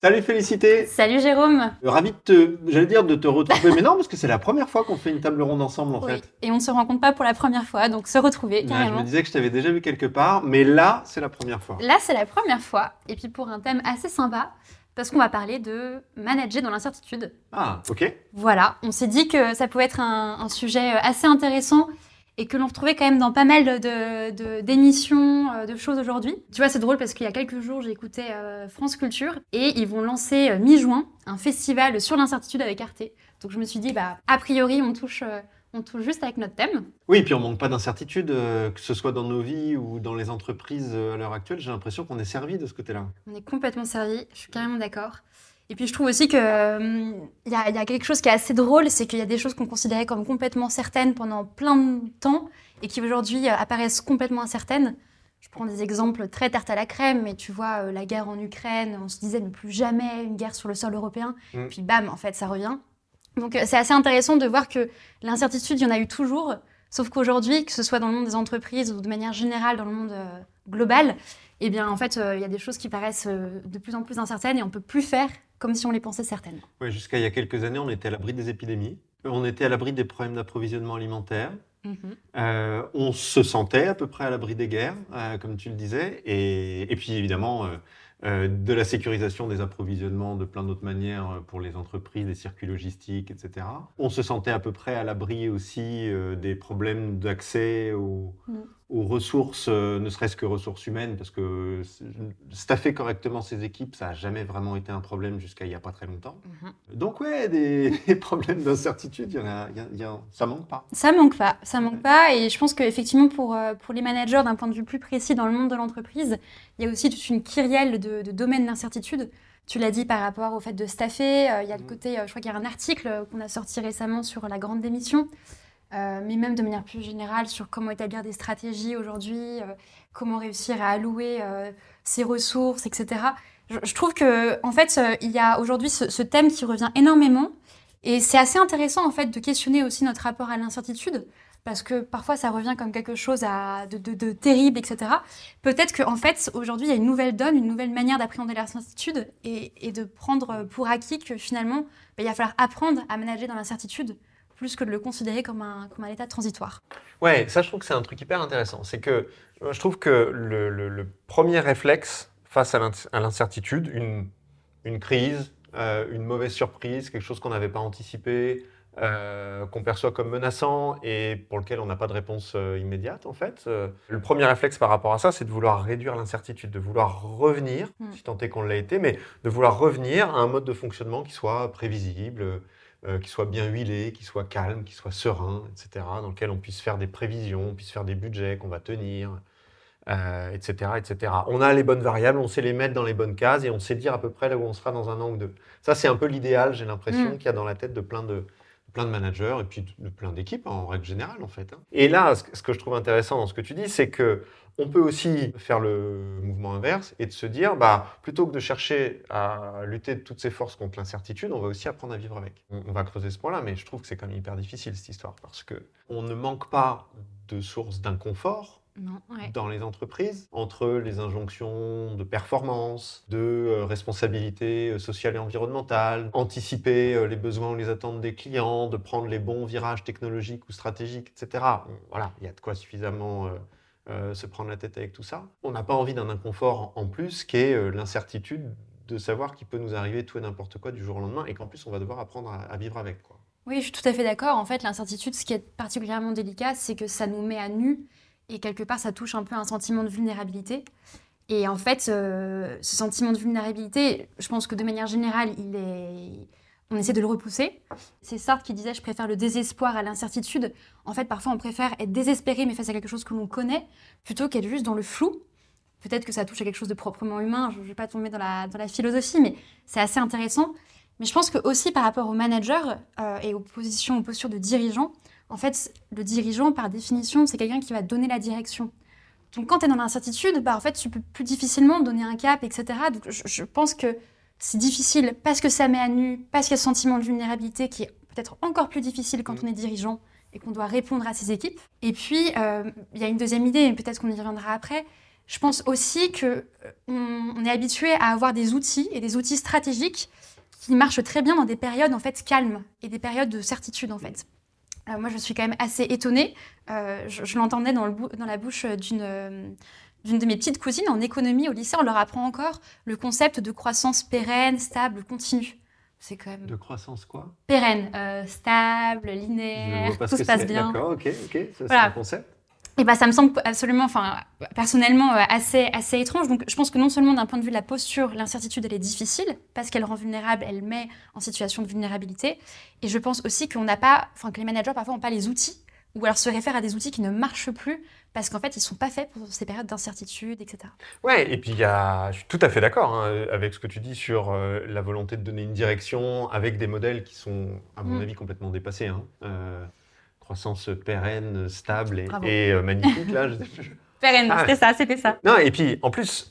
Salut Félicité Salut Jérôme Ravi de te, j'allais dire de te retrouver, mais non, parce que c'est la première fois qu'on fait une table ronde ensemble en Oui, fait. et on ne se rencontre pas pour la première fois, donc se retrouver Ouais, je carrément. me disais que je t'avais déjà vu quelque part, mais là, c'est la première fois. Là, c'est la première fois, et puis pour un thème assez sympa, parce qu'on va parler de manager dans l'incertitude. Ah, ok. Voilà, on s'est dit que ça pouvait être un, un sujet euh, assez intéressant et que l'on retrouvait quand même dans pas mal de- d'émissions, euh, de, choses aujourd'hui. Tu vois, c'est drôle parce qu'il y a quelques jours, j'ai écouté euh, France Culture et ils vont lancer euh, mi-juin un festival sur l'incertitude avec Arte. Donc je me suis dit, bah, a priori, on touche, euh, on touche juste avec notre thème. Oui, puis on manque pas d'incertitude, euh, que ce soit dans nos vies ou dans les entreprises euh, à l'heure actuelle. J'ai l'impression qu'on est servi de ce côté-là. On est complètement servi, je suis carrément d'accord. Et puis je trouve aussi qu'il y, a, il y a quelque chose qui est assez drôle, c'est qu'il y a des choses qu'on considérait comme complètement certaines pendant plein de temps et qui aujourd'hui euh, apparaissent complètement incertaines. Je prends des exemples très tarte à la crème, mais tu vois, euh, la guerre en Ukraine, on se disait ne plus jamais une guerre sur le sol européen, Mm. puis bam, en fait, ça revient. Donc euh, c'est assez intéressant de voir que l'incertitude, il y en a eu toujours, sauf qu'aujourd'hui, que ce soit dans le monde des entreprises ou de manière générale dans le monde euh, global, eh bien, en fait, euh, il y a des choses qui paraissent euh, de plus en plus incertaines et on peut plus faire comme si on les pensait certaines. Ouais, Jusqu'à il y a quelques années, on était à l'abri des épidémies. On était à l'abri des problèmes d'approvisionnement alimentaire. Euh, on se sentait à peu près à l'abri des guerres, euh, comme tu le disais, et, et puis évidemment euh, euh, de la sécurisation des approvisionnements de plein d'autres manières pour les entreprises, des circuits logistiques, etc. On se sentait à peu près à l'abri aussi euh, des problèmes d'accès aux, Mm. Aux ressources, euh, ne serait-ce que ressources humaines, parce que staffer correctement ses équipes, ça n'a jamais vraiment été un problème jusqu'à il n'y a pas très longtemps. Donc ouais, des, des problèmes d'incertitude, il y en a, a- ça manque pas. Ça manque pas, ça manque pas. Et je pense qu'effectivement, pour, euh, pour les managers, d'un point de vue plus précis dans le monde de l'entreprise, il y a aussi toute une kyrielle de, de domaines d'incertitude. Tu l'as dit par rapport au fait de staffer. euh, il y a le Mhm. côté, euh, je crois qu'il y a un article qu'on a sorti récemment sur la grande démission, euh, mais même de manière plus générale sur comment établir des stratégies aujourd'hui, euh, comment réussir à allouer euh, ses ressources, etc. Je, trouve que, en fait, euh, il y a aujourd'hui ce, thème qui revient énormément. Et c'est assez intéressant, en fait, de questionner aussi notre rapport à l'incertitude parce que parfois ça revient comme quelque chose de, terrible, etc. Peut-être qu'en fait, aujourd'hui, il y a une nouvelle donne, une nouvelle manière d'appréhender l'incertitude et, et de prendre pour acquis que finalement, ben, il va falloir apprendre à manager dans l'incertitude plus que de le considérer comme un, comme un état transitoire. Ouais, ça je trouve que c'est un truc hyper intéressant. C'est que euh, je trouve que le, le- le premier réflexe face à l'in- à l'incertitude, une, une crise, euh, une mauvaise surprise, quelque chose qu'on n'avait pas anticipé, euh, qu'on perçoit comme menaçant et pour lequel on n'a pas de réponse euh, immédiate en fait. euh, le premier réflexe par rapport à ça, c'est de vouloir réduire l'incertitude, de vouloir revenir, Mm. si tant est qu'on l'a été, mais de vouloir revenir à un mode de fonctionnement qui soit prévisible, euh, qui soit bien huilé, qui soit calme, qui soit serein, etc., dans lequel on puisse faire des prévisions, on puisse faire des budgets qu'on va tenir, euh, etc., etc. On a les bonnes variables, on sait les mettre dans les bonnes cases et on sait dire à peu près là où on sera dans un an ou deux. Ça, c'est un peu l'idéal, j'ai l'impression, Mm. qu'il y a dans la tête de plein de, plein de managers et puis de, plein d'équipes en règle générale, en fait. hein. Et là, ce que, ce que je trouve intéressant dans ce que tu dis, c'est que on peut aussi faire le mouvement inverse et de se dire, bah, plutôt que de chercher à lutter de toutes ses forces contre l'incertitude, on va aussi apprendre à vivre avec. On, va creuser ce point-là, mais je trouve que c'est quand même hyper difficile cette histoire parce que on ne manque pas de sources d'inconfort Non, ouais. dans les entreprises, entre les injonctions de performance, de euh, responsabilité euh, sociale et environnementale, anticiper euh, les besoins ou les attentes des clients, de prendre les bons virages technologiques ou stratégiques, etc. Voilà, il y a de quoi suffisamment euh, se prendre la tête avec tout ça. On n'a pas envie d'un inconfort en plus qui est euh, l'incertitude de savoir qu'il peut nous arriver tout et n'importe quoi du jour au lendemain et qu'en plus on va devoir apprendre à, à vivre avec. Quoi. Oui, je suis tout à fait d'accord. En fait, l'incertitude, ce qui est particulièrement délicat, c'est que ça nous met à nu et quelque part, ça touche un peu un sentiment de vulnérabilité. Et en fait, euh, ce sentiment de vulnérabilité, je pense que de manière générale, il est... on essaie de le repousser. C'est Sartre qui disait Je préfère le désespoir à l'incertitude. En fait, parfois, on préfère être désespéré, mais face à quelque chose que l'on connaît, plutôt qu'être juste dans le flou. Peut-être que ça touche à quelque chose de proprement humain. Je ne vais pas tomber dans la, dans la philosophie, mais c'est assez intéressant. Mais je pense que aussi par rapport aux managers euh, et aux positions, aux postures de dirigeants, en fait, le dirigeant, par définition, c'est quelqu'un qui va donner la direction. Donc, quand tu es dans l'incertitude, bah, en fait, tu peux plus difficilement donner un cap, etc. Je pense que c'est difficile parce que ça met à nu, parce qu'il y a ce sentiment de vulnérabilité qui est peut-être encore plus difficile quand Mhm. on est dirigeant et qu'on doit répondre à ses équipes. Et puis, euh, il y a une deuxième idée, et peut-être qu'on y reviendra après, je pense aussi que on, est habitué à avoir des outils et des outils stratégiques qui marchent très bien dans des périodes en fait calmes et des périodes de certitude en fait. moi, je suis quand même assez étonnée. je, l'entendais dans, dans, la bouche d'une d'une de mes petites cousines en économie au lycée, on leur apprend encore le concept de croissance pérenne, stable, continue. C'est quand même. De croissance quoi? Pérenne, euh, stable, linéaire, tout se passe bien. D'accord, ok, ok, ça c'est un concept. Et bah, ça me semble absolument, enfin, personnellement, euh, assez, assez étrange. Donc, je pense que non seulement d'un point de vue de la posture, l'incertitude, elle est difficile, parce qu'elle rend vulnérable, elle met en situation de vulnérabilité. Et je pense aussi qu'on n'a pas, enfin, que les managers, parfois, n'ont pas les outils, ou alors se réfèrent à des outils qui ne marchent plus parce qu'en fait, ils ne sont pas faits pour ces périodes d'incertitude, etc. Ouais, et puis y a, je suis tout à fait d'accord hein, avec ce que tu dis sur euh, la volonté de donner une direction avec des modèles qui sont, à mon mm. avis, complètement dépassés. Hein. Euh, croissance pérenne, stable et, euh, magnifique, là. Pérenne, ah. c'était ça, c'était ça. Non, et puis en plus,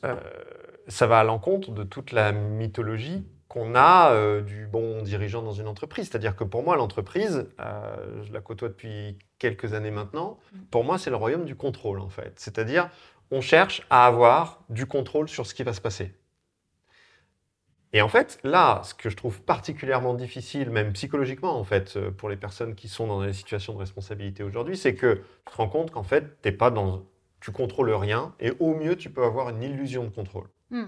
ça va à l'encontre de toute la mythologie qu'on a euh, du bon dirigeant dans une entreprise. C'est-à-dire que pour moi, l'entreprise, euh, je la côtoie depuis quelques années maintenant, pour moi, c'est le royaume du contrôle, en fait. C'est-à-dire, on cherche à avoir du contrôle sur ce qui va se passer. Et en fait, là, ce que je trouve particulièrement difficile, même psychologiquement, en fait, euh, pour les personnes qui sont dans des situations de responsabilité aujourd'hui, c'est que tu te rends compte qu'en fait, t'es pas dans, tu contrôles rien, et au mieux, tu peux avoir une illusion de contrôle. Hmm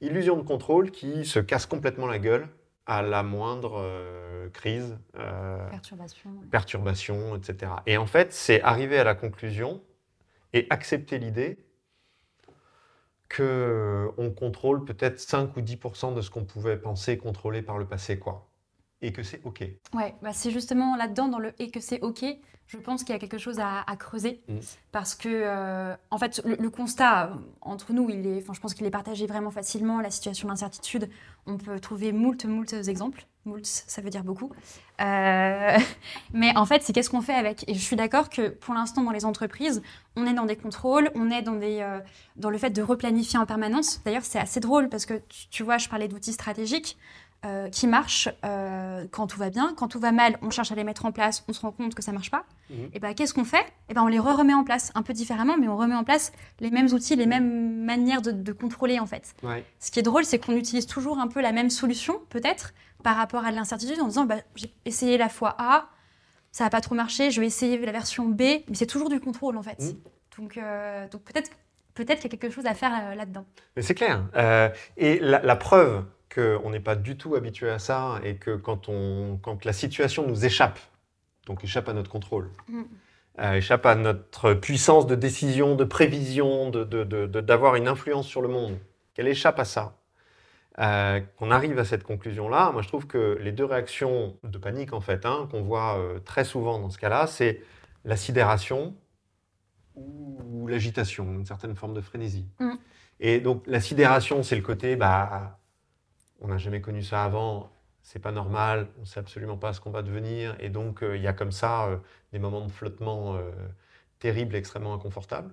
illusion de contrôle qui se casse complètement la gueule à la moindre euh, crise, euh, perturbation. perturbation, etc. Et en fait, c'est arriver à la conclusion et accepter l'idée que on contrôle peut-être 5 ou 10% de ce qu'on pouvait penser contrôler par le passé, quoi et que c'est OK. Ouais, bah c'est justement là-dedans, dans le et que c'est OK, je pense qu'il y a quelque chose à, creuser. Mm. Parce que, euh, en fait, le, constat euh, entre nous, il est, je pense qu'il est partagé vraiment facilement. La situation d'incertitude, on peut trouver moult, moult exemples. Moult, ça veut dire beaucoup. Euh, mais en fait, c'est qu'est-ce qu'on fait avec? Et je suis d'accord que pour l'instant, dans les entreprises, on est dans des contrôles, on est dans, des, dans le fait de replanifier en permanence. D'ailleurs, c'est assez drôle parce que, tu vois, je parlais d'outils stratégiques. Euh, qui marchent euh, quand tout va bien. Quand tout va mal, on cherche à les mettre en place, on se rend compte que ça marche pas. Mhm. Et ben qu'est-ce qu'on fait? Et ben on les remet en place, un peu différemment, mais on remet en place les mêmes outils, les mêmes manières de, contrôler en fait. Ce qui est drôle, c'est qu'on utilise toujours un peu la même solution, peut-être, par rapport à l'incertitude, en disant bah, j'ai essayé la fois A, ça n'a pas trop marché, je vais essayer la version B, mais c'est toujours du contrôle en fait. Mhm. Donc, euh, donc peut-être peut-être qu'il y a quelque chose à faire là-dedans. Mais c'est clair. et la, la preuve qu'on n'est pas du tout habitué à ça et que quand, on, quand la situation nous échappe, donc échappe à notre contrôle, mm. euh, échappe à notre puissance de décision, de prévision, d'avoir de, une influence sur le monde, qu'elle échappe à ça, euh, qu'on arrive à cette conclusion-là, moi je trouve que les deux réactions de panique en fait, hein, qu'on voit euh, très souvent dans ce cas-là, c'est la sidération ou l'agitation, une certaine forme de frénésie. Mm. Et donc la sidération, c'est le côté, bah, on n'a jamais connu ça avant, c'est pas normal, on sait absolument pas ce qu'on va devenir, et donc euh, il y a comme ça euh, des moments de flottement euh, terribles, extrêmement inconfortables,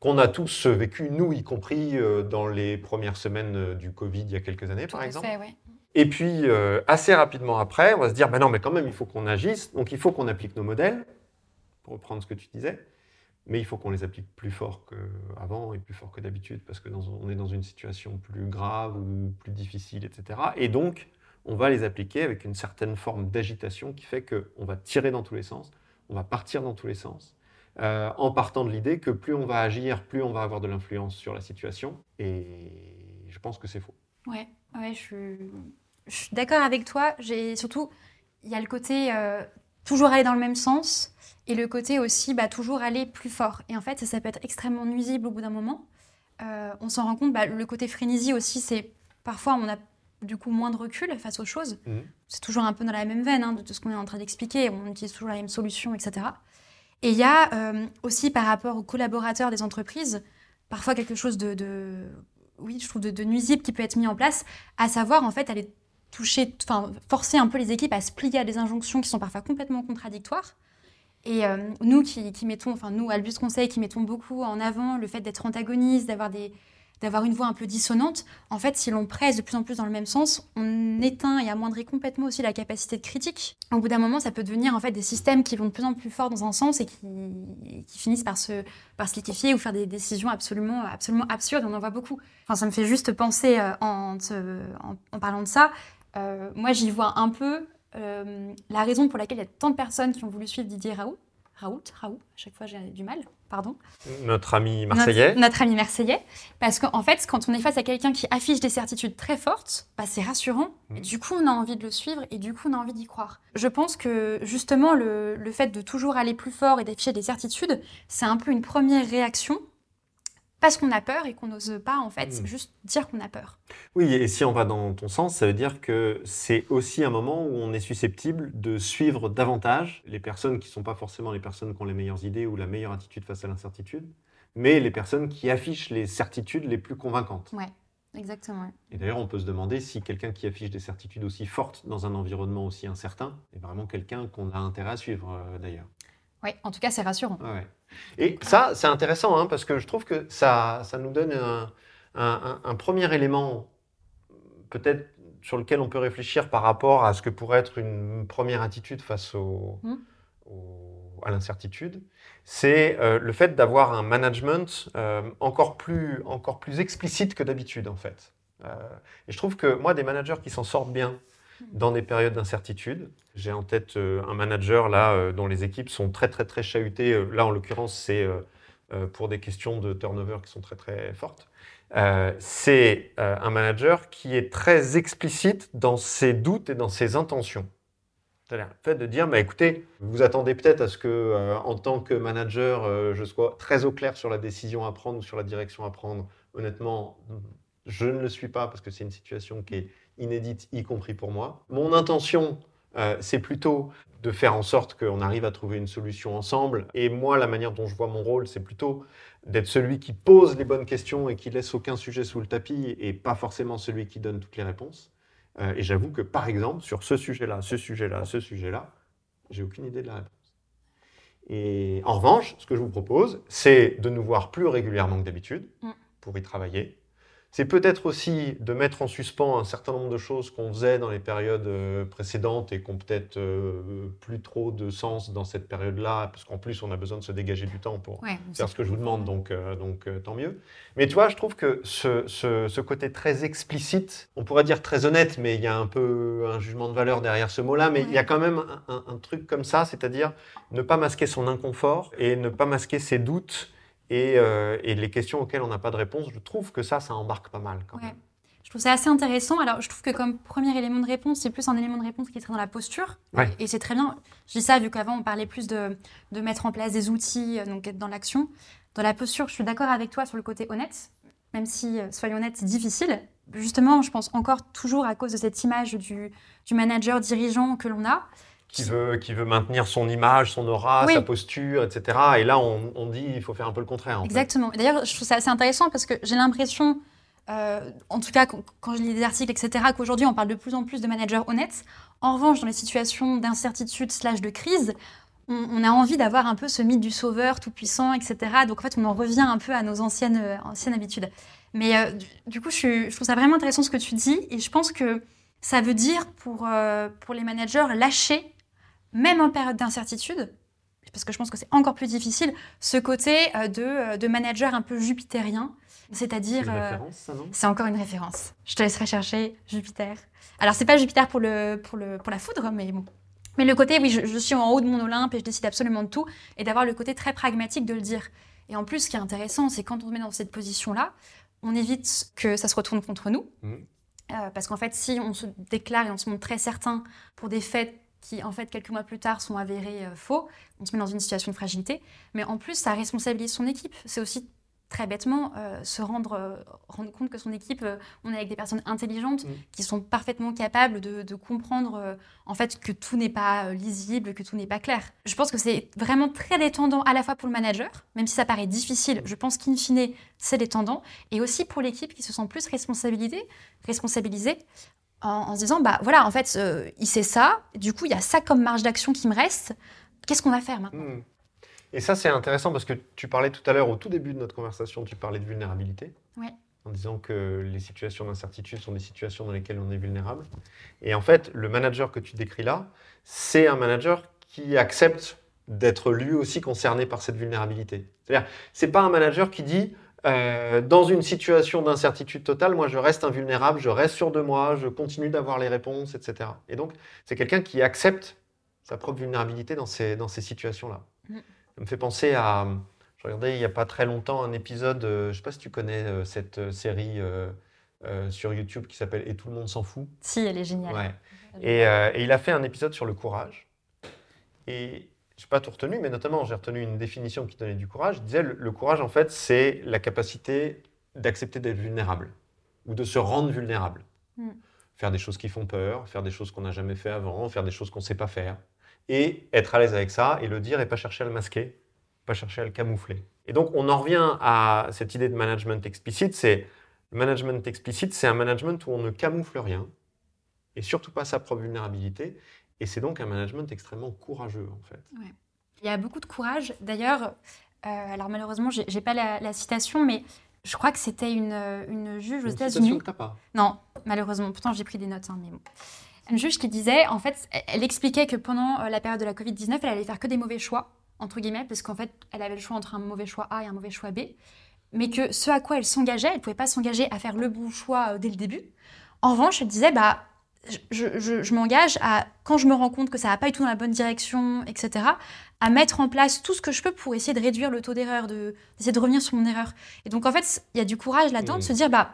qu'on a tous vécu, nous y compris dans les premières semaines du Covid il y a quelques années, par exemple. Et puis, assez rapidement après, on va se dire, ben non, mais quand même, il faut qu'on agisse, donc il faut qu'on applique nos modèles, pour reprendre ce que tu disais mais il faut qu'on les applique plus fort qu'avant et plus fort que d'habitude, parce qu'on est dans une situation plus grave ou plus difficile, etc. Et donc, on va les appliquer avec une certaine forme d'agitation qui fait qu'on va tirer dans tous les sens, on va partir dans tous les sens, euh, en partant de l'idée que plus on va agir, plus on va avoir de l'influence sur la situation. Et je pense que c'est faux. Ouais, ouais je, suis, d'accord avec toi. Surtout, il y a le côté euh, toujours aller dans le même sens et le côté aussi, bah, toujours aller plus fort. Et en fait, ça, peut être extrêmement nuisible au bout d'un moment. Euh, on s'en rend compte, bah, le côté frénésie aussi, c'est parfois on a du coup moins de recul face aux choses. Mhm. C'est toujours un peu dans la même veine hein, de tout ce qu'on est en train d'expliquer. On utilise toujours la même solution, etc. Et il y a euh, aussi par rapport aux collaborateurs des entreprises, parfois quelque chose de, oui, je trouve de, nuisible qui peut être mis en place, à savoir en fait aller toucher, enfin forcer un peu les équipes à se plier à des injonctions qui sont parfois complètement contradictoires et euh, nous qui, mettons, enfin nous, Albus Conseil, qui mettons beaucoup en avant le fait d'être antagoniste, d'avoir des, d'avoir une voix un peu dissonante, en fait, si l'on presse de plus en plus dans le même sens, on éteint et amoindrit complètement aussi la capacité de critique. Au bout d'un moment, ça peut devenir en fait des systèmes qui vont de plus en plus fort dans un sens et qui, qui finissent par se, par se liquéfier ou faire des décisions absolument, absolument absurdes. On en voit beaucoup. Enfin, ça me fait juste penser euh, en, en, parlant de ça. Euh, moi, j'y vois un peu euh, la raison pour laquelle il y a tant de personnes qui ont voulu suivre Didier Raoult. Raoult, Raoult, à chaque fois j'ai du mal pardon. Notre ami marseillais. Notre, ami marseillais. Parce qu'en fait, quand on est face à quelqu'un qui affiche des certitudes très fortes, bah, c'est rassurant. Mmh. du coup, on a envie de le suivre et du coup, on a envie d'y croire. Je pense que justement, le, le fait de toujours aller plus fort et d'afficher des certitudes, c'est un peu une première réaction parce qu'on a peur et qu'on n'ose pas en fait hmm. juste dire qu'on a peur. Oui, et si on va dans ton sens, ça veut dire que c'est aussi un moment où on est susceptible de suivre davantage les personnes qui ne sont pas forcément les personnes qui ont les meilleures idées ou la meilleure attitude face à l'incertitude, mais les personnes qui affichent les certitudes les plus convaincantes. Ouais. Exactement. Et d'ailleurs, on peut se demander si quelqu'un qui affiche des certitudes aussi fortes dans un environnement aussi incertain est vraiment quelqu'un qu'on a intérêt à suivre, euh, d'ailleurs. Oui, en tout cas, c'est rassurant. Et ça, c'est intéressant, hein, parce que je trouve que ça, ça nous donne un, premier élément, peut-être sur lequel on peut réfléchir par rapport à ce que pourrait être une première attitude face mmh. à l'incertitude, c'est euh, le fait d'avoir un management euh, encore, plus, encore plus explicite que d'habitude, en fait. Euh, et je trouve que moi, des managers qui s'en sortent bien, dans des périodes d'incertitude. J'ai en tête euh, un manager là euh, dont les équipes sont très très très chahutées. Euh, là en l'occurrence c'est pour des questions de turnover qui sont très très fortes. c'est un manager qui est très explicite dans ses doutes et dans ses intentions. C'est-à-dire le fait de dire, bah, écoutez, vous attendez peut-être à ce que, en tant que manager, je sois très au clair sur la décision à prendre ou sur la direction à prendre. Honnêtement, je ne le suis pas parce que c'est une situation qui est inédite, y compris pour moi. Mon intention, euh, c'est plutôt de faire en sorte qu'on arrive à trouver une solution ensemble. Et moi, la manière dont je vois mon rôle, c'est plutôt d'être celui qui pose les bonnes questions et qui laisse aucun sujet sous le tapis et pas forcément celui qui donne toutes les réponses. Euh, et j'avoue que, par exemple, sur ce sujet-là, ce sujet-là, ce sujet-là, j'ai aucune idée de la réponse. Et en revanche, ce que je vous propose, c'est de nous voir plus régulièrement que d'habitude mm. pour y travailler, c'est peut-être aussi de mettre en suspens un certain nombre de choses qu'on faisait dans les périodes euh, précédentes et qui n'ont peut-être euh, plus trop de sens dans cette période-là, parce qu'en plus, on a besoin de se dégager du temps pour faire ce que je vous demande, donc, euh, donc tant mieux. Mais tu vois, je trouve que ce, côté très explicite, on pourrait dire très honnête, mais il y a un peu un jugement de valeur derrière ce mot-là, mais il y a quand même un truc comme ça, c'est-à-dire ne pas masquer son inconfort et ne pas masquer ses doutes euh, et, les questions auxquelles on n'a pas de réponse, je trouve que ça, ça embarque pas mal quand même. Je trouve ça assez intéressant. Alors, je trouve que comme premier élément de réponse, c'est plus un élément de réponse qui très dans la posture. Et c'est très bien. Je dis ça vu qu'avant, on parlait plus de, de, mettre en place des outils, euh, donc être dans l'action. Dans la posture, je suis d'accord avec toi sur le côté honnête, même si, euh, soyons honnêtes, c'est difficile. Justement, je pense encore toujours à cause de cette image du, du manager dirigeant que l'on a qui veut, qui veut maintenir son image, son aura, sa posture, etc. Et là, on, on dit il faut faire un peu le contraire. Exactement. D'ailleurs, je trouve ça assez intéressant parce que j'ai l'impression, euh, en tout cas quand, je lis des articles, etc., qu'aujourd'hui, on parle de plus en plus de managers honnêtes. En revanche, dans les situations d'incertitude slash de crise, on, a envie d'avoir un peu ce mythe du sauveur tout-puissant, etc. Donc en fait, on en revient un peu à nos anciennes, euh, anciennes habitudes. Mais euh, du, coup, je, je, trouve ça vraiment intéressant ce que tu dis. Et je pense que ça veut dire pour, pour les managers lâcher même en période d'incertitude, parce que je pense que c'est encore plus difficile, ce côté euh, de, euh, de manager un peu jupitérien. C'est-à-dire. C'est euh, C'est encore une référence. Je te laisserai chercher Jupiter. Alors, c'est pas Jupiter pour, le, pour, le, pour la foudre, mais bon. Mais le côté, oui, je, suis en haut de mon Olympe et je décide absolument de tout, et d'avoir le côté très pragmatique de le dire. Et en plus, ce qui est intéressant, c'est quand on se met dans cette position-là, on évite que ça se retourne contre nous. Mmh. parce qu'en fait, si on se déclare et on se montre très certain pour des faits qui, en fait, quelques mois plus tard, sont avérés euh, faux. On se met dans une situation de fragilité. Mais en plus, ça responsabilise son équipe. C'est aussi très bêtement euh, se rendre, euh, rendre compte que son équipe, on est avec des personnes intelligentes mm. qui sont parfaitement capables de, comprendre en fait que tout n'est pas lisible, que tout n'est pas clair. Je pense que c'est vraiment très détendant à la fois pour le manager, même si ça paraît difficile, je pense qu'in fine c'est détendant, et aussi pour l'équipe qui se sent plus responsabilisée, responsabilisée en, se disant, bah voilà, en fait, euh, il sait ça, du coup, il y a ça comme marge d'action qui me reste, qu'est-ce qu'on va faire maintenant? Hmm. Et ça, c'est intéressant parce que tu parlais tout à l'heure, au tout début de notre conversation, tu parlais de vulnérabilité. Oui. en disant que les situations d'incertitude sont des situations dans lesquelles on est vulnérable. Et en fait, le manager que tu décris là, c'est un manager qui accepte d'être lui aussi concerné par cette vulnérabilité. C'est-à-dire, c'est pas un manager qui dit euh, dans une situation d'incertitude totale, moi je reste invulnérable, je reste sûr de moi, je continue d'avoir les réponses, etc. Et donc, c'est quelqu'un qui accepte sa propre vulnérabilité dans ces, dans ces situations-là. Mm. Ça me fait penser à. Je regardais il n'y a pas très longtemps un épisode, euh, je ne sais pas si tu connais euh, cette série sur YouTube qui s'appelle Et tout le monde s'en fout. Si, elle est géniale. Et, et, il a fait un épisode sur le courage. Et je n'ai pas tout retenu, mais notamment j'ai retenu une définition qui donnait du courage. Il disait le, courage, en fait, c'est la capacité d'accepter d'être vulnérable ou de se rendre vulnérable. Hmm. Faire des choses qui font peur, faire des choses qu'on n'a jamais fait avant, faire des choses qu'on ne sait pas faire. Et être à l'aise avec ça et le dire et pas chercher à le masquer, pas chercher à le camoufler. Et donc on en revient à cette idée de management explicite. C'est le management explicite, c'est un management où on ne camoufle rien et surtout pas sa propre vulnérabilité et c'est donc un management extrêmement courageux, en fait. Il y a beaucoup de courage. D'ailleurs, euh, alors malheureusement, je n'ai pas la, citation, mais je crois que c'était une, une, juge aux États-Unis. que pas Non, malheureusement. Pourtant, j'ai pris des notes, hein, mais bon. Une juge qui disait, en fait, elle expliquait que pendant euh, la période de la Covid-19, elle allait faire que des mauvais choix, entre guillemets, parce qu'en fait, elle avait le choix entre un mauvais choix A et un mauvais choix B, mais que ce à quoi elle s'engageait, elle ne pouvait pas s'engager à faire le bon choix euh, dès le début. En revanche, elle disait, bah, je, m'engage à, quand je me rends compte que ça va pas du tout dans la bonne direction, etc., à mettre en place tout ce que je peux pour essayer de réduire le taux d'erreur, d'essayer de, revenir sur mon erreur. Et donc, en fait, il y a du courage là-dedans de se dire, bah,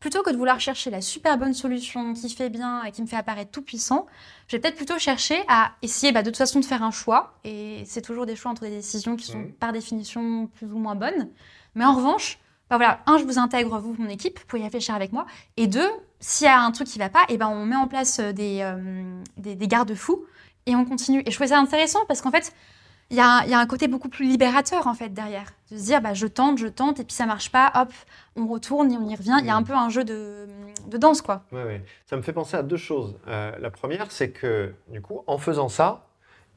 plutôt que de vouloir chercher la super bonne solution qui fait bien et qui me fait apparaître tout puissant, je vais peut-être plutôt chercher à essayer bah, de toute façon de faire un choix. Et c'est toujours des choix entre des décisions qui sont par définition plus ou moins bonnes. Mais en revanche, bah voilà, un, je vous intègre, vous, mon équipe, pour y réfléchir avec moi. Et deux, s'il y a un truc qui ne va pas, et eh ben on met en place euh, des, euh, des, des garde-fous et on continue. Et je trouvais ça intéressant parce qu'en fait, il y, a, y a, un côté beaucoup plus libérateur en fait derrière. De se dire, bah, je tente, je tente, et puis ça marche pas, hop, on retourne et on y revient. Il y a un peu un jeu de, de danse, quoi. Oui, oui. Ça me fait penser à deux choses. Euh, la première, c'est que, du coup, en faisant ça,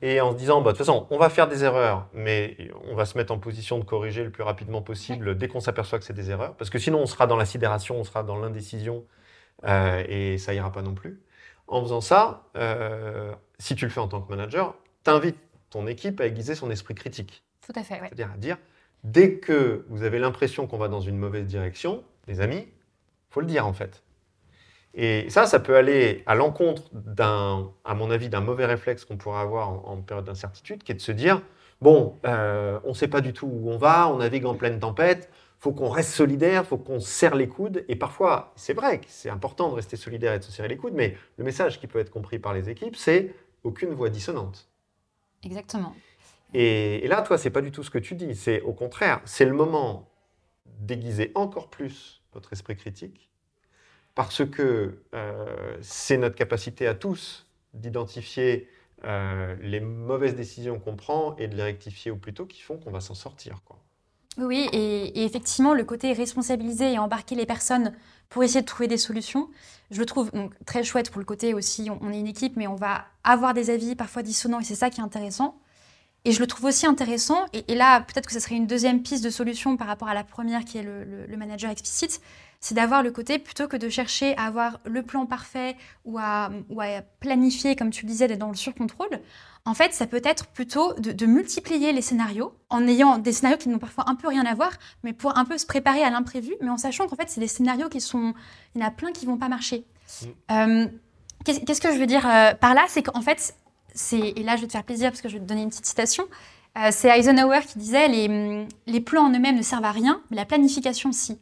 et en se disant, bah, de toute façon, on va faire des erreurs, mais on va se mettre en position de corriger le plus rapidement possible dès qu'on s'aperçoit que c'est des erreurs, parce que sinon on sera dans la sidération, on sera dans l'indécision, euh, et ça ira pas non plus. En faisant ça, euh, si tu le fais en tant que manager, t'invites ton équipe à aiguiser son esprit critique. Tout à fait, C'est-à-dire à dire, dès que vous avez l'impression qu'on va dans une mauvaise direction, les amis, faut le dire en fait. Et ça, ça peut aller à l'encontre d'un, à mon avis, d'un mauvais réflexe qu'on pourrait avoir en, période d'incertitude, qui est de se dire, bon, euh, on ne sait pas du tout où on va, on navigue en pleine tempête, faut qu'on reste solidaire, faut qu'on serre les coudes. Et parfois, c'est vrai que c'est important de rester solidaire et de se serrer les coudes, mais le message qui peut être compris par les équipes, c'est aucune voix dissonante. Exactement. Et, et là, toi, c'est pas du tout ce que tu dis. C'est au contraire, c'est le moment d'aiguiser encore plus votre esprit critique parce que euh, c'est notre capacité à tous d'identifier euh, les mauvaises décisions qu'on prend et de les rectifier au plus tôt qui font qu'on va s'en sortir. Quoi. Oui, et, effectivement, le côté responsabiliser et embarquer les personnes pour essayer de trouver des solutions, je le trouve très chouette pour le côté aussi, on, est une équipe, mais on va avoir des avis parfois dissonants, et c'est ça qui est intéressant. Et je le trouve aussi intéressant, et, là, peut-être que ce serait une deuxième piste de solution par rapport à la première qui est le manager explicite, c'est d'avoir le côté, plutôt que de chercher à avoir le plan parfait ou à, planifier, comme tu le disais, d'être dans le surcontrôle, en fait, ça peut être plutôt de, multiplier les scénarios en ayant des scénarios qui n'ont parfois un peu rien à voir, mais pour un peu se préparer à l'imprévu, mais en sachant qu'en fait, c'est des scénarios qui sont. Il y en a plein qui vont pas marcher. Mm. Euh, qu'est-ce que je veux dire euh, par là? C'est qu'en fait, et là je vais te faire plaisir parce que je vais te donner une petite citation. Euh, c'est Eisenhower qui disait les, les plans en eux-mêmes ne servent à rien, mais la planification si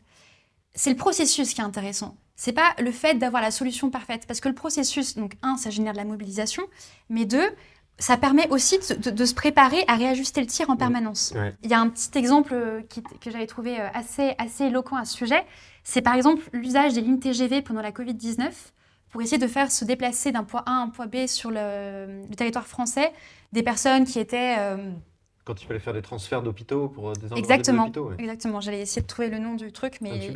c'est le processus qui est intéressant. C'est pas le fait d'avoir la solution parfaite. Parce que le processus, donc, un, ça génère de la mobilisation, mais deux, ça permet aussi de, se préparer à réajuster le tir en permanence. Il y a un petit exemple euh, que j'avais trouvé euh, assez, assez éloquent à ce sujet. C'est par exemple l'usage des lignes TGV pendant la Covid-19 pour essayer de faire se déplacer d'un point A à un point B sur le, territoire français des personnes qui étaient. Euh, quand il fallait faire des transferts d'hôpitaux pour des Exactement. d'hôpitaux. Exactement. J'allais essayer de trouver le nom du truc, mais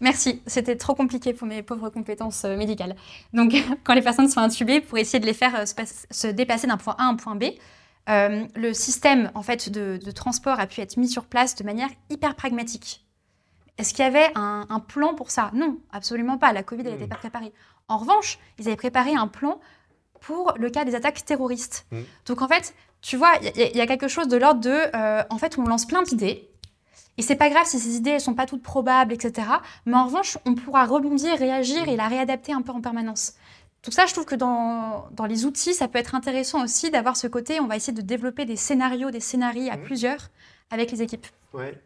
merci. C'était trop compliqué pour mes pauvres compétences euh, médicales. Donc, quand les personnes sont intubées, pour essayer de les faire euh, se, déplacer d'un point A à un point B, euh, le système en fait de, transport a pu être mis sur place de manière hyper pragmatique. Est-ce qu'il y avait un, plan pour ça? Non, absolument pas. La Covid, n'était hmm. pas préparée. En revanche, ils avaient préparé un plan pour le cas des attaques terroristes. Hmm. Donc en fait, tu vois, il y, a quelque chose de l'ordre de, euh, en fait, on lance plein d'idées. Et c'est pas grave si ces idées ne sont pas toutes probables, etc. Mais en revanche, on pourra rebondir, réagir et la réadapter un peu en permanence. Tout ça, je trouve que dans, dans les outils, ça peut être intéressant aussi d'avoir ce côté, on va essayer de développer des scénarios, des scénarios à mmh. plusieurs avec les équipes. Ouais,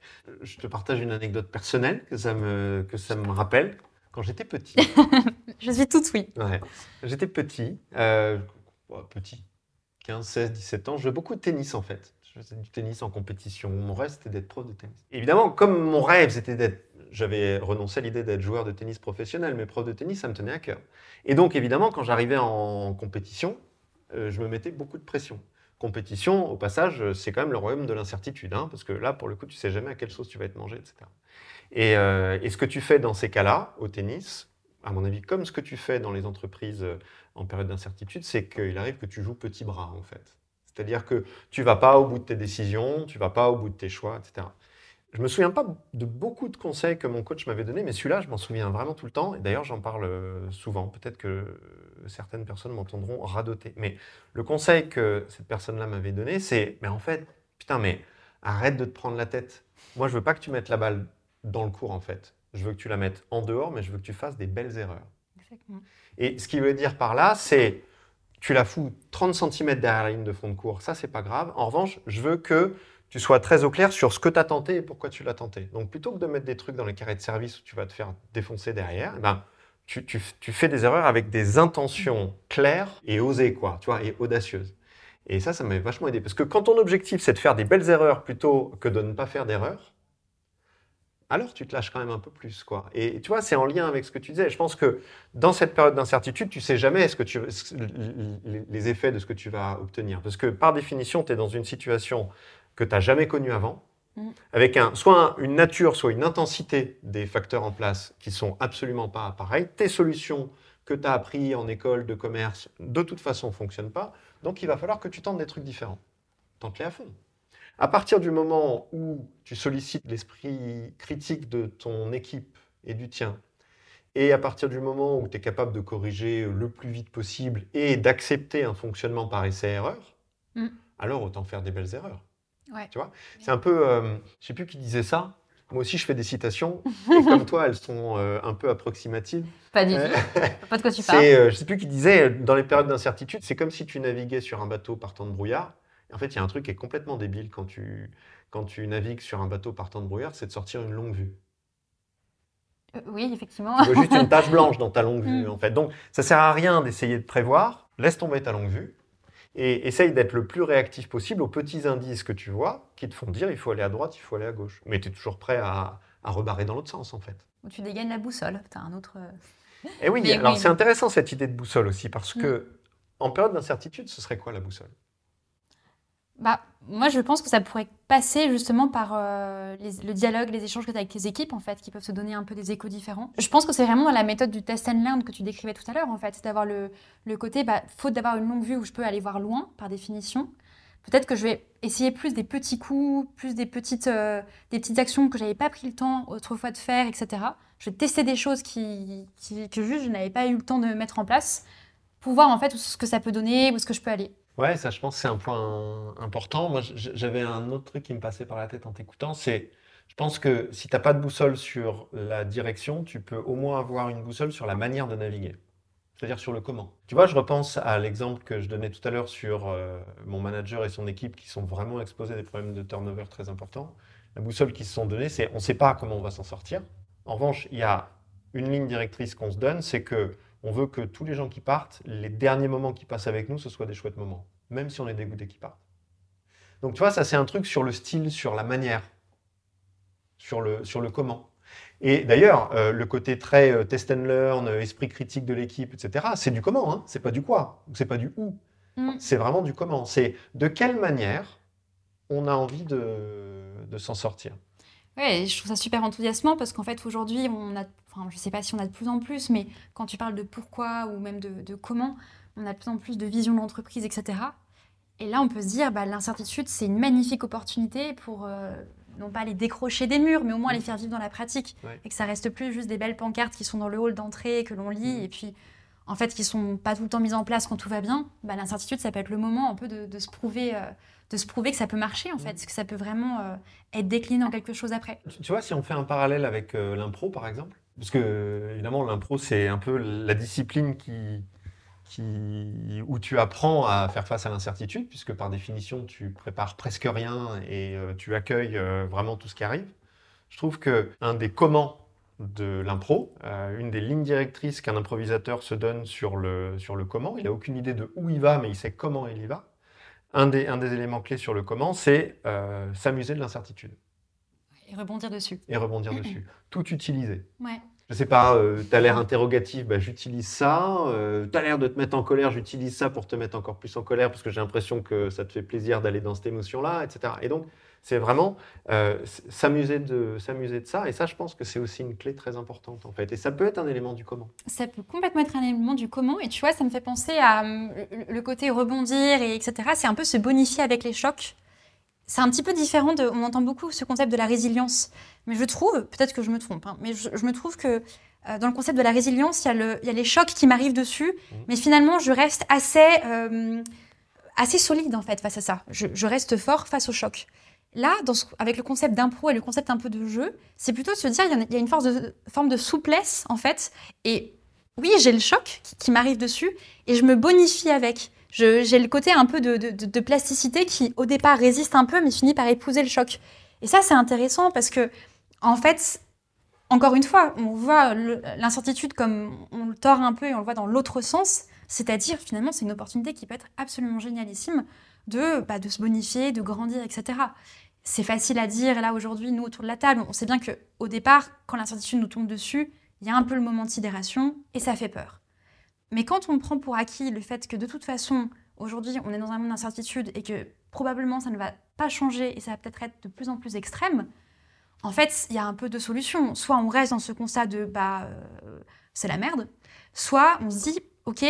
je te partage une anecdote personnelle que ça me, que ça me rappelle. Quand j'étais petit. je suis toute oui. Ouais. J'étais petit, euh, petit, 15, 16, 17 ans. Je jouais beaucoup de tennis en fait. Je faisais du tennis en compétition. Mon rêve, c'était d'être prof de tennis. évidemment, comme mon rêve, c'était d'être j'avais renoncé à l'idée d'être joueur de tennis professionnel, mais prof de tennis, ça me tenait à cœur. Et donc, évidemment, quand j'arrivais en compétition, euh, je me mettais beaucoup de pression. Compétition, au passage, c'est quand même le royaume de l'incertitude, hein, parce que là, pour le coup, tu sais jamais à quelle sauce tu vas être mangé, etc. Euh, et, ce que tu fais dans ces cas-là, au tennis, à mon avis, comme ce que tu fais dans les entreprises en période d'incertitude, c'est qu'il arrive que tu joues petit bras, en fait. C'est-à-dire que tu vas pas au bout de tes décisions, tu vas pas au bout de tes choix, etc. Je me souviens pas de beaucoup de conseils que mon coach m'avait donnés, mais celui-là, je m'en souviens vraiment tout le temps. Et d'ailleurs, j'en parle euh, souvent. Peut-être que certaines personnes m'entendront radoter. Mais le conseil que cette personne-là m'avait donné, c'est Mais en fait, putain, mais arrête de te prendre la tête. Moi, je veux pas que tu mettes la balle dans le cours, en fait. Je veux que tu la mettes en dehors, mais je veux que tu fasses des belles erreurs. Et ce qu'il veut dire par là, c'est tu la fous 30 cm derrière la ligne de fond de cours, ça, c'est pas grave. En revanche, je veux que tu sois très au clair sur ce que tu as tenté et pourquoi tu l'as tenté. Donc plutôt que de mettre des trucs dans les carrés de service où tu vas te faire défoncer derrière, eh ben, tu, tu, fais des erreurs avec des intentions claires et osées, quoi, tu vois, et audacieuses. Et ça, ça m'a vachement aidé. Parce que quand ton objectif, c'est de faire des belles erreurs plutôt que de ne pas faire d'erreurs, alors tu te lâches quand même un peu plus. Quoi. Et tu vois, c'est en lien avec ce que tu disais. Je pense que dans cette période d'incertitude, tu sais jamais ce que tu, les effets de ce que tu vas obtenir. Parce que par définition, tu es dans une situation que tu n'as jamais connu avant, mm. avec un, soit une nature, soit une intensité des facteurs en place qui sont absolument pas pareils. Tes solutions que tu as appris en école de commerce, de toute façon, ne fonctionnent pas. Donc, il va falloir que tu tentes des trucs différents. Tente-les à fond. À partir du moment où tu sollicites l'esprit critique de ton équipe et du tien, et à partir du moment où tu es capable de corriger le plus vite possible et d'accepter un fonctionnement par essai-erreur, mm. alors autant faire des belles erreurs. Tu vois? C'est un peu. Euh, je sais plus qui disait ça. Moi aussi, je fais des citations. et comme toi, elles sont euh, un peu approximatives. Pas du tout. Pas de quoi tu parles. Euh, je sais plus qui disait, dans les périodes d'incertitude, c'est comme si tu naviguais sur un bateau partant de brouillard. Et en fait, il y a un truc qui est complètement débile quand tu, quand tu navigues sur un bateau partant de brouillard, c'est de sortir une longue vue. oui, effectivement. Tu veux juste une tache blanche dans ta longue vue, mm. en fait. Donc, ça sert à rien d'essayer de prévoir. Laisse tomber ta longue vue et essaye d'être le plus réactif possible aux petits indices que tu vois qui te font dire il faut aller à droite, il faut aller à gauche. Mais tu es toujours prêt à, rebarrer dans l'autre sens en fait. Ou tu dégaines la boussole, tu as un autre... Et eh oui, alors c'est intéressant cette idée de boussole aussi parce mm. que en période d'incertitude, ce serait quoi la boussole? Bah, moi, je pense que ça pourrait passer justement par euh, le dialogue, les échanges que tu as avec tes équipes, en fait, qui peuvent se donner un peu des échos différents. Je pense que c'est vraiment la méthode du test and learn que tu décrivais tout à l'heure, en fait. C'est d'avoir le, côté, bah, faute d'avoir une longue vue où je peux aller voir loin, par définition. Peut-être que je vais essayer plus des petits coups, plus des petites, euh, des petites actions que j'avais pas pris le temps autrefois de faire, etc. Je vais tester des choses qui, que juste je n'avais pas eu le temps de mettre en place pour voir en fait ce que ça peut donner, où ce que je peux aller. Ouais, ça, je pense c'est un point important. Moi, j'avais un autre truc qui me passait par la tête en t'écoutant, c'est, je pense que si tu n'as pas de boussole sur la direction, tu peux au moins avoir une boussole sur la manière de naviguer, c'est-à-dire sur le comment. Tu vois, je repense à l'exemple que je donnais tout à l'heure sur euh, mon manager et son équipe qui sont vraiment exposés à des problèmes de turnover très importants. La boussole qu'ils se sont donnée, c'est on ne sait pas comment on va s'en sortir. En revanche, il y a une ligne directrice qu'on se donne, c'est que on veut que tous les gens qui partent, les derniers moments qui passent avec nous, ce soient des chouettes moments, même si on est dégoûté qu'ils partent. Donc tu vois, ça c'est un truc sur le style, sur la manière, sur le, sur le comment. Et d'ailleurs, euh, le côté très euh, test and learn, euh, esprit critique de l'équipe, etc., c'est du comment, hein c'est pas du quoi, c'est pas du où. Mm. C'est vraiment du comment. C'est de quelle manière on a envie de, de s'en sortir. Ouais, je trouve ça super enthousiasmant parce qu'en fait aujourd'hui on a je ne sais pas si on a de plus en plus, mais quand tu parles de pourquoi ou même de, comment, on a de plus en plus de vision d'entreprise, etc. Et là, on peut se dire, bah, l'incertitude, c'est une magnifique opportunité pour, euh, non pas les décrocher des murs, mais au moins les faire vivre dans la pratique. Et que ça reste plus juste des belles pancartes qui sont dans le hall d'entrée, que l'on lit, mm. et puis en fait qui sont pas tout le temps mises en place quand tout va bien. Bah, L'incertitude, ça peut être le moment un peu de, se prouver. Euh, de se prouver que ça peut marcher en fait, mm. que ça peut vraiment euh, être décliné en quelque chose après. Tu, vois, si on fait un parallèle avec euh, l'impro par exemple, parce que évidemment l'impro c'est un peu la discipline qui, où tu apprends à faire face à l'incertitude, puisque par définition, tu prépares presque rien et tu accueilles vraiment tout ce qui arrive. Je trouve qu'un des comment de l'impro, euh, une des lignes directrices qu'un improvisateur se donne sur le, sur le comment, il n'a aucune idée de où il va, mais il sait comment il y va. Un des, un des éléments clés sur le comment, c'est s'amuser de l'incertitude. Et rebondir dessus. Et rebondir dessus. Tout utiliser. Ouais je sais pas, euh, tu as l'air interrogatif, bah, j'utilise ça. Euh, tu as l'air de te mettre en colère, j'utilise ça pour te mettre encore plus en colère parce que j'ai l'impression que ça te fait plaisir d'aller dans cette émotion-là, etc. Et donc, c'est vraiment euh, s'amuser de, s'amuser de ça. Et ça, je pense que c'est aussi une clé très importante, en fait. Et ça peut être un élément du comment. Ça peut complètement être un élément du comment. Et tu vois, ça me fait penser à le côté rebondir, et etc. C'est un peu se bonifier avec les chocs c'est un petit peu différent de. On entend beaucoup ce concept de la résilience. Mais je trouve, peut-être que je me trompe, hein, mais je, me trouve que euh, dans le concept de la résilience, il y, a le, il y a les chocs qui m'arrivent dessus, mmh. mais finalement, je reste assez, euh, assez solide en fait face à ça. Je, reste fort face aux chocs. Là, avec le concept d'impro et le concept un peu de jeu, c'est plutôt de se dire il y, a une force de, forme de souplesse en fait. Et oui, j'ai le choc qui m'arrive dessus et je me bonifie avec. J'ai le côté un peu de, plasticité qui, au départ, résiste un peu, mais finit par épouser le choc. Et ça, c'est intéressant parce que, en fait, encore une fois, on voit l'incertitude comme on le tord un peu et on le voit dans l'autre sens. C'est-à-dire, finalement, c'est une opportunité qui peut être absolument génialissime de, bah, de se bonifier, de grandir, etc. C'est facile à dire, là, aujourd'hui, nous, autour de la table, on sait bien qu'au départ, quand l'incertitude nous tombe dessus, il y a un peu le moment de sidération et ça fait peur. Mais quand on prend pour acquis le fait que de toute façon, aujourd'hui, on est dans un monde d'incertitude et que probablement ça ne va pas changer et ça va peut-être être de plus en plus extrême, en fait, il y a un peu de solutions. Soit on reste dans ce constat de bah, euh, c'est la merde, soit on se dit ok,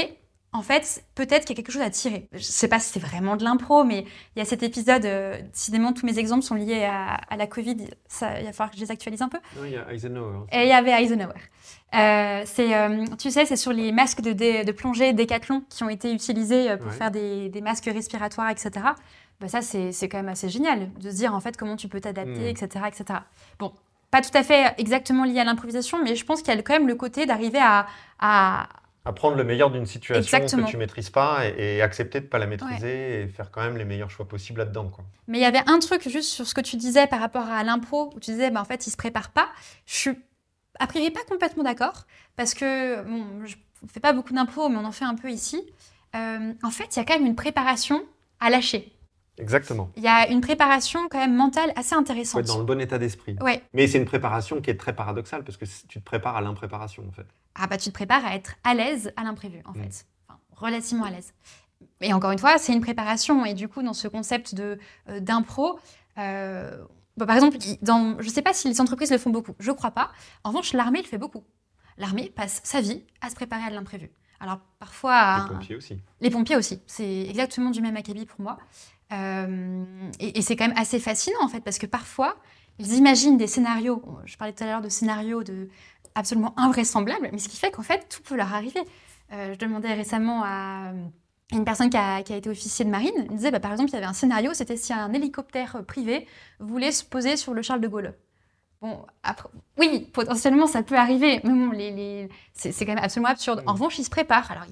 en fait, peut-être qu'il y a quelque chose à tirer. Je ne sais pas si c'est vraiment de l'impro, mais il y a cet épisode, euh, décidément, tous mes exemples sont liés à, la Covid, ça, il va falloir que je les actualise un peu. il y a Eisenhower. Et il y avait Eisenhower. Euh, c'est, euh, tu sais, c'est sur les masques de, de plongée Décathlon qui ont été utilisés pour faire des, des, masques respiratoires, etc. Bah ça, c'est, c'est quand même assez génial de se dire, en fait, comment tu peux t'adapter, etc., hmm. etc. Bon, pas tout à fait exactement lié à l'improvisation, mais je pense qu'il y a quand même le côté d'arriver à, à Apprendre le meilleur d'une situation que tu maîtrises pas et, accepter de ne pas la maîtriser et faire quand même les meilleurs choix possibles là-dedans. Quoi. Mais il y avait un truc juste sur ce que tu disais par rapport à l'impro, où tu disais, bah, en fait, il se prépare pas. Je suis a priori pas complètement d'accord, parce que, bon, je ne fais pas beaucoup d'impro, mais on en fait un peu ici. Euh, en fait, il y a quand même une préparation à lâcher. Exactement. Il y a une préparation quand même mentale assez intéressante. Faut être dans le bon état d'esprit. Ouais. Mais c'est une préparation qui est très paradoxale parce que tu te prépares à l'impréparation en fait. Ah bah tu te prépares à être à l'aise à l'imprévu en mm. fait, enfin, relativement à l'aise. Et encore une fois, c'est une préparation et du coup dans ce concept de euh, d'impro, euh, bah, par exemple, dans, je ne sais pas si les entreprises le font beaucoup, je crois pas. En revanche, l'armée le fait beaucoup. L'armée passe sa vie à se préparer à l'imprévu. Alors parfois. Les pompiers aussi. Les pompiers aussi. C'est exactement du même acabit pour moi. Euh, et, c'est quand même assez fascinant en fait, parce que parfois, ils imaginent des scénarios, je parlais tout à l'heure de scénarios de, absolument invraisemblables, mais ce qui fait qu'en fait, tout peut leur arriver. Euh, je demandais récemment à une personne qui a, été officier de marine, il disait, bah, par exemple, il y avait un scénario, c'était si un hélicoptère privé voulait se poser sur le Charles de Gaulle. Bon, après, oui, potentiellement, ça peut arriver, mais bon, les, c'est, quand même absolument absurde. En mm. revanche, ils se préparent. Alors,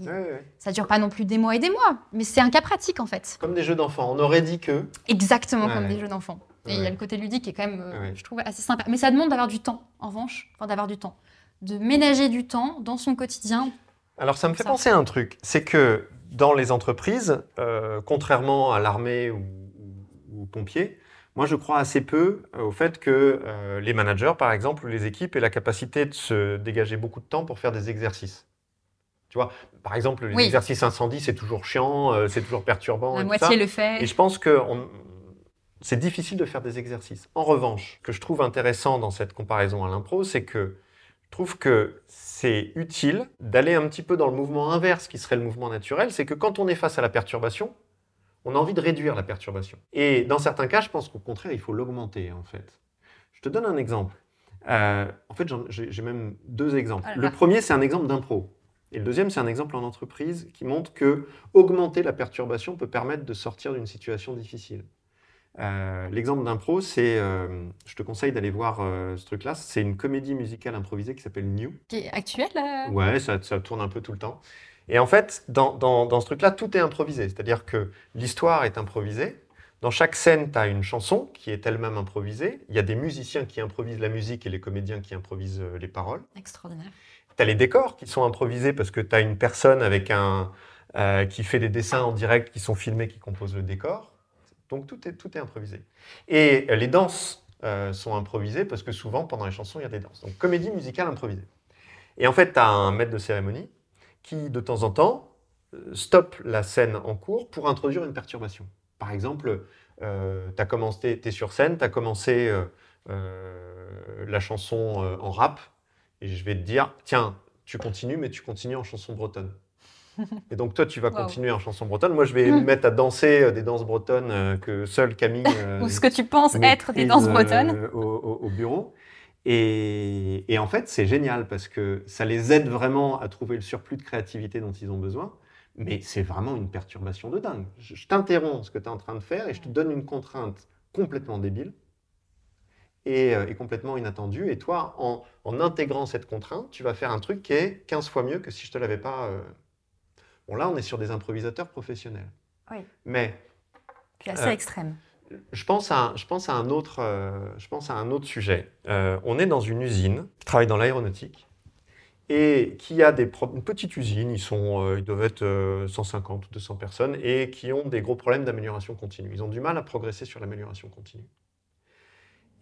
ça dure pas non plus des mois et des mois, mais c'est un cas pratique, en fait. Comme des jeux d'enfants. On aurait dit que... Exactement, comme des jeux d'enfants. Et il y a le côté ludique qui est quand même, euh, je trouve, assez sympa. Mais ça demande d'avoir du temps, en revanche, enfin, d'avoir du temps. De ménager du temps dans son quotidien. Alors, ça me fait penser à un truc. C'est que dans les entreprises, euh, contrairement à l'armée ou, ou aux pompiers, moi, je crois assez peu euh, au fait que euh, les managers, par exemple, ou les équipes aient la capacité de se dégager beaucoup de temps pour faire des exercices. Tu vois, par exemple, les exercices incendie, c'est toujours chiant, euh, c'est toujours perturbant. La moitié le fait. Et je pense que c'est difficile de faire des exercices. En revanche, ce que je trouve intéressant dans cette comparaison à l'impro, c'est que je trouve que c'est utile d'aller un petit peu dans le mouvement inverse qui serait le mouvement naturel. C'est que quand on est face à la perturbation, on a envie de réduire la perturbation. Et dans certains cas, je pense qu'au contraire, il faut l'augmenter, en fait. Je te donne un exemple. Euh, en fait, j'ai même deux exemples. le premier, c'est un exemple d'impro. Et le deuxième, c'est un exemple en entreprise qui montre que augmenter la perturbation peut permettre de sortir d'une situation difficile. Euh, l'exemple d'impro, c'est, euh, je te conseille d'aller voir ce truc-là, c'est une comédie musicale improvisée qui s'appelle New. Qui est actuelle Ouais, ça, tourne un peu tout le temps. Et en fait, dans, dans ce truc-là, tout est improvisé. C'est-à-dire que l'histoire est improvisée, dans chaque scène, tu as une chanson qui est elle-même improvisée. Il y a des musiciens qui improvisent la musique et les comédiens qui improvisent euh, les paroles. Extraordinaire. Tu as les décors qui sont improvisés parce que tu as une personne avec un, euh, qui fait des dessins en direct qui sont filmés, qui composent le décor. Donc tout est, tout est improvisé. Et les danses euh, sont improvisées parce que souvent, pendant les chansons, il y a des danses. Donc comédie musicale improvisée. Et en fait, tu as un maître de cérémonie qui, de temps en temps, stoppe la scène en cours pour introduire une perturbation. Par exemple, euh, tu commencé, es sur scène, tu as commencé euh, euh, la chanson en rap, et je vais te dire, tiens, tu continues, mais tu continues en chanson bretonne. Et donc toi, tu vas continuer en chanson bretonne. Moi, je vais me mettre à danser des danses bretonnes que seule Camille... Ou ce que tu penses être des danses bretonnes. Au, bureau. Et, et, en fait, c'est génial parce que ça les aide vraiment à trouver le surplus de créativité dont ils ont besoin mais c'est vraiment une perturbation de dingue. Je, t'interromps ce que tu es en train de faire et je te donne une contrainte complètement débile et, euh, complètement inattendue. Et toi, en, intégrant cette contrainte, tu vas faire un truc qui est 15 fois mieux que si je ne te l'avais pas. Euh, bon, là, on est sur des improvisateurs professionnels. Oui. Mais. C'est assez euh, extrême. Je pense, à, un autre, sujet. on est dans une usine qui travaille dans l'aéronautique et qui a des une petite usine, ils, sont, euh, ils doivent être 150 euh, ou 200 personnes, et qui ont des gros problèmes d'amélioration continue. Ils ont du mal à progresser sur l'amélioration continue.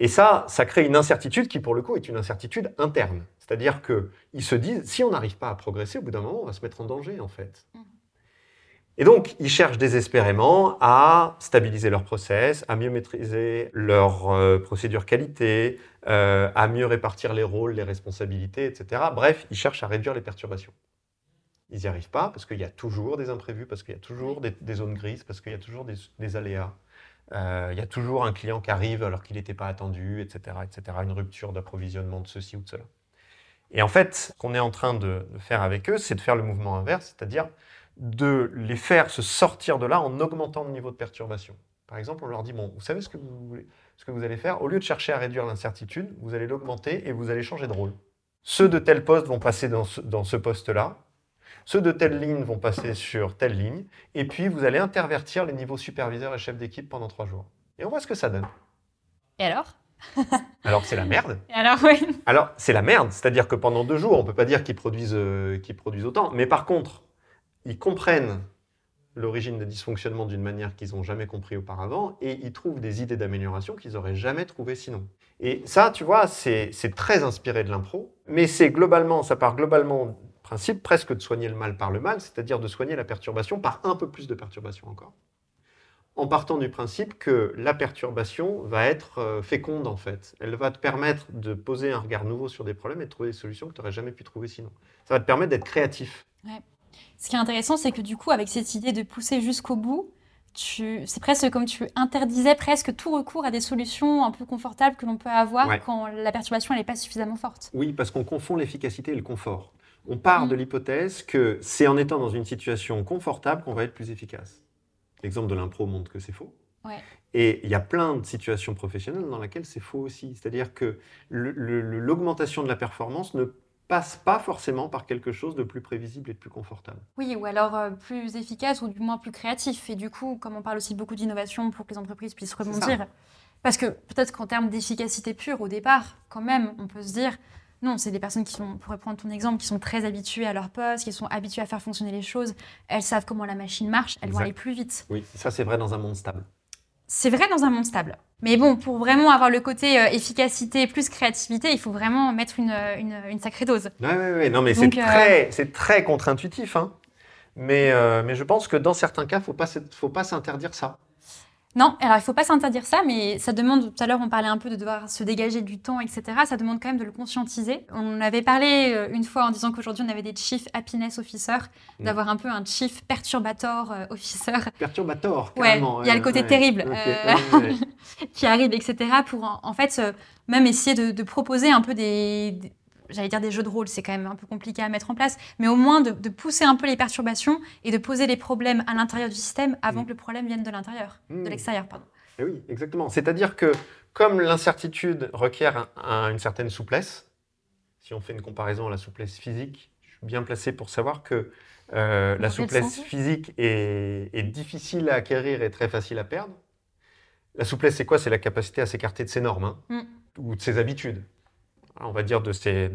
Et ça, ça crée une incertitude qui, pour le coup, est une incertitude interne. C'est-à-dire qu'ils se disent, si on n'arrive pas à progresser, au bout d'un moment, on va se mettre en danger, en fait. Et donc, ils cherchent désespérément à stabiliser leur process, à mieux maîtriser leur euh, procédure qualité, euh, à mieux répartir les rôles, les responsabilités, etc. Bref, ils cherchent à réduire les perturbations. Ils n'y arrivent pas parce qu'il y a toujours des imprévus, parce qu'il y a toujours des, zones grises, parce qu'il y a toujours des, aléas. Euh, il y a toujours un client qui arrive alors qu'il n'était pas attendu, etc., etc. Une rupture d'approvisionnement de ceci ou de cela. Et en fait, ce qu'on est en train de faire avec eux, c'est de faire le mouvement inverse, c'est-à-dire de les faire se sortir de là en augmentant le niveau de perturbation. Par exemple, on leur dit, bon, vous savez ce que vous, ce que vous allez faire Au lieu de chercher à réduire l'incertitude, vous allez l'augmenter et vous allez changer de rôle. Ceux de tel poste vont passer dans ce, poste-là, ceux de telle ligne vont passer sur telle ligne, et puis vous allez intervertir les niveaux superviseurs et chefs d'équipe pendant trois jours. Et on voit ce que ça donne. Et alors alors c'est la merde. alors oui. Alors c'est la merde, c'est-à-dire que pendant deux jours, on ne peut pas dire qu'ils produisent, euh, qu'ils produisent autant. Mais par contre, ils comprennent l'origine des dysfonctionnements d'une manière qu'ils n'ont jamais compris auparavant et ils trouvent des idées d'amélioration qu'ils n'auraient jamais trouvées sinon. Et ça, tu vois, c'est très inspiré de l'impro, mais c'est globalement, ça part globalement du principe presque de soigner le mal par le mal, c'est-à-dire de soigner la perturbation par un peu plus de perturbation encore. En partant du principe que la perturbation va être euh, féconde en fait. Elle va te permettre de poser un regard nouveau sur des problèmes et de trouver des solutions que tu n'aurais jamais pu trouver sinon. Ça va te permettre d'être créatif. Ce qui est intéressant, c'est que du coup, avec cette idée de pousser jusqu'au bout, c'est presque comme tu interdisais presque tout recours à des solutions un peu confortables que l'on peut avoir quand la perturbation n'est pas suffisamment forte. Oui, parce qu'on confond l'efficacité et le confort. On part mm. de l'hypothèse que c'est en étant dans une situation confortable qu'on va être plus efficace. L'exemple de l'impro montre que c'est faux. Et il y a plein de situations professionnelles dans lesquelles c'est faux aussi. C'est-à-dire que l'augmentation de la performance ne passe pas forcément par quelque chose de plus prévisible et de plus confortable. Oui, ou alors euh, plus efficace ou du moins plus créatif. Et du coup, comme on parle aussi beaucoup d'innovation pour que les entreprises puissent rebondir, parce que peut-être qu'en termes d'efficacité pure, au départ, quand même, on peut se dire, non, c'est des personnes qui sont, pour reprendre ton exemple, qui sont très habituées à leur poste, qui sont habituées à faire fonctionner les choses, elles savent comment la machine marche, elles vont aller plus vite. Oui, ça c'est vrai dans un monde stable. C'est vrai dans un monde stable. Mais bon, pour vraiment avoir le côté euh, efficacité plus créativité, il faut vraiment mettre une, une, sacrée dose. Oui, oui, oui. Non, mais c'est euh, très, c'est très contre-intuitif. Hein. Mais, euh, mais je pense que dans certains cas, il ne faut pas s'interdire ça. Non, alors il ne faut pas s'interdire ça, mais ça demande, tout à l'heure on parlait un peu de devoir se dégager du temps, etc. Ça demande quand même de le conscientiser. On avait parlé euh, une fois en disant qu'aujourd'hui on avait des chief happiness officer, mm. d'avoir un peu un chief perturbator euh, officer. Perturbator, carrément. Ouais, il y a le côté terrible euh, qui arrive, etc. Pour en, fait même essayer de, proposer un peu des j'allais dire des jeux de rôle, c'est quand même un peu compliqué à mettre en place, mais au moins de, pousser un peu les perturbations et de poser les problèmes à l'intérieur du système avant mm. que le problème vienne de l'intérieur, de mm. l'extérieur, pardon. Et eh oui, exactement. C'est-à-dire que comme l'incertitude requiert une certaine souplesse, si on fait une comparaison à la souplesse physique, je suis bien placé pour savoir que euh, la souplesse physique est, est, difficile à acquérir et très facile à perdre. La souplesse, c'est quoi? C'est la capacité à s'écarter de ses normes hein, mm. ou de ses habitudes on va dire, de, ses,